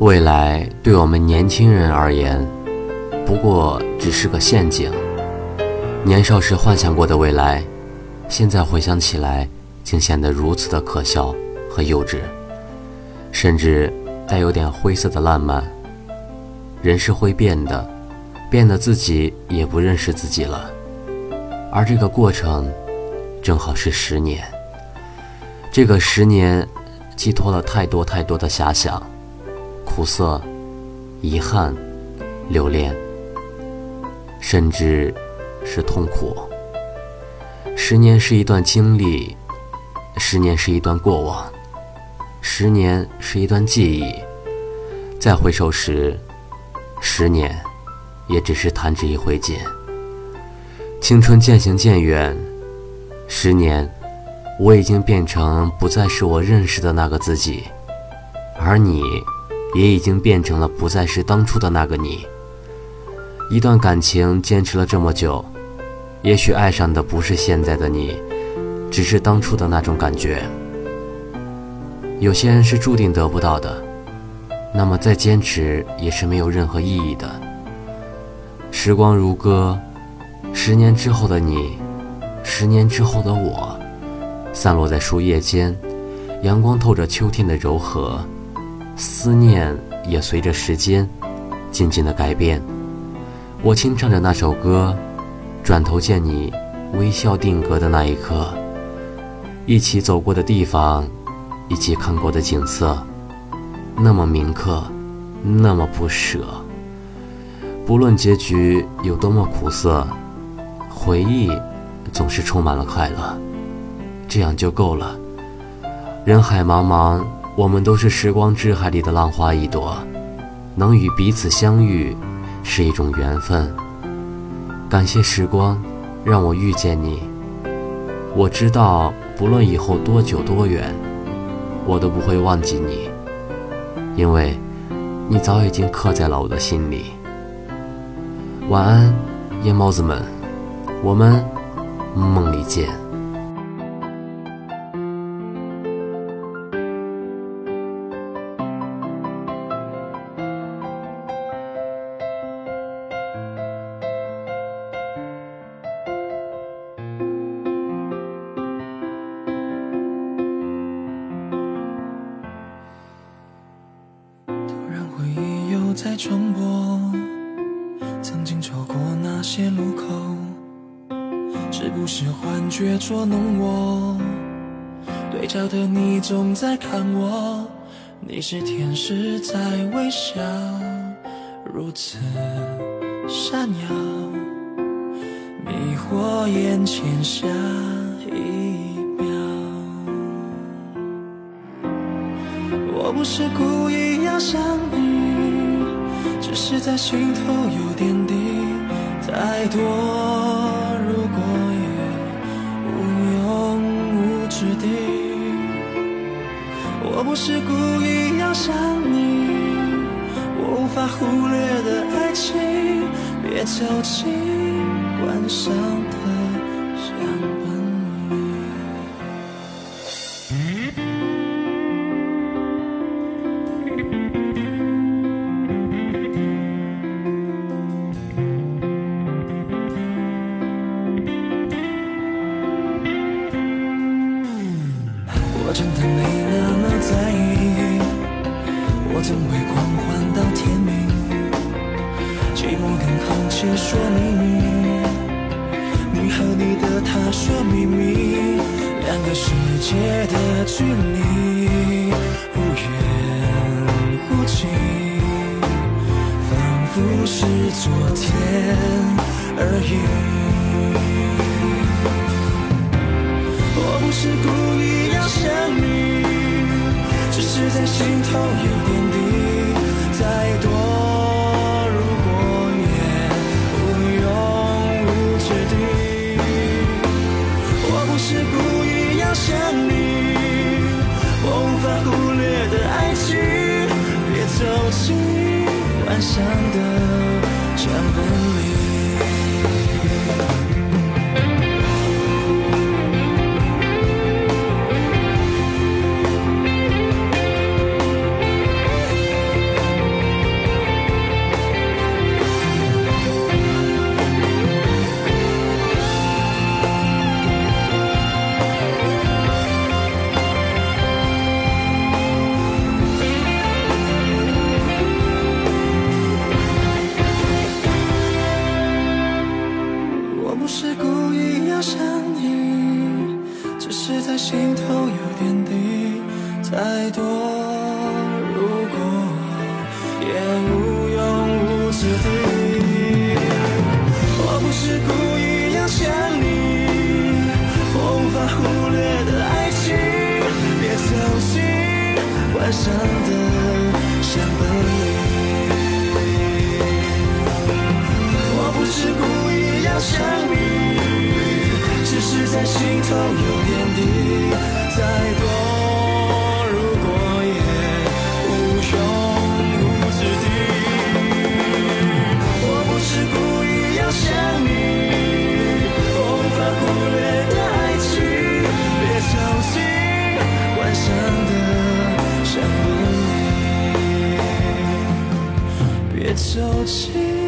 未来对我们年轻人而言，不过只是个陷阱。年少时幻想过的未来，现在回想起来，竟显得如此的可笑和幼稚，甚至带有点灰色的烂漫。人是会变的，变得自己也不认识自己了。而这个过程，正好是十年。这个十年，寄托了太多太多的遐想。苦涩、遗憾、留恋，甚至是痛苦。十年是一段经历，十年是一段过往，十年是一段记忆。再回首时，十年也只是弹指一挥间。青春渐行渐远，十年，我已经变成不再是我认识的那个自己，而你。也已经变成了不再是当初的那个你。一段感情坚持了这么久，也许爱上的不是现在的你，只是当初的那种感觉。有些人是注定得不到的，那么再坚持也是没有任何意义的。时光如歌，十年之后的你，十年之后的我，散落在树叶间，阳光透着秋天的柔和。思念也随着时间渐渐的改变。我轻唱着那首歌，转头见你微笑定格的那一刻，一起走过的地方，一起看过的景色，那么铭刻，那么不舍。不论结局有多么苦涩，回忆总是充满了快乐，这样就够了。人海茫茫。我们都是时光之海里的浪花一朵，能与彼此相遇是一种缘分。感谢时光，让我遇见你。我知道，不论以后多久多远，我都不会忘记你，因为，你早已经刻在了我的心里。晚安，夜猫子们，我们梦里见。在重播，曾经走过那些路口，是不是幻觉捉弄我？对焦的你总在看我，你是天使在微笑，如此闪耀，迷惑眼前下一秒。我不是故意要想你。只是在心头有点滴，太多如果也无用武之地。我不是故意要伤你，我无法忽略的爱情，别矫情，关上界的距离忽远忽近，仿佛是昨天而已。我不是故意要。想你，只是在心头有点心头有点底再多如果，也无用武之地。我不是故意要想你，我无法忽略的爱情，别走进幻想的相本里。我不是故意要想你，只是在心头有点滴，手心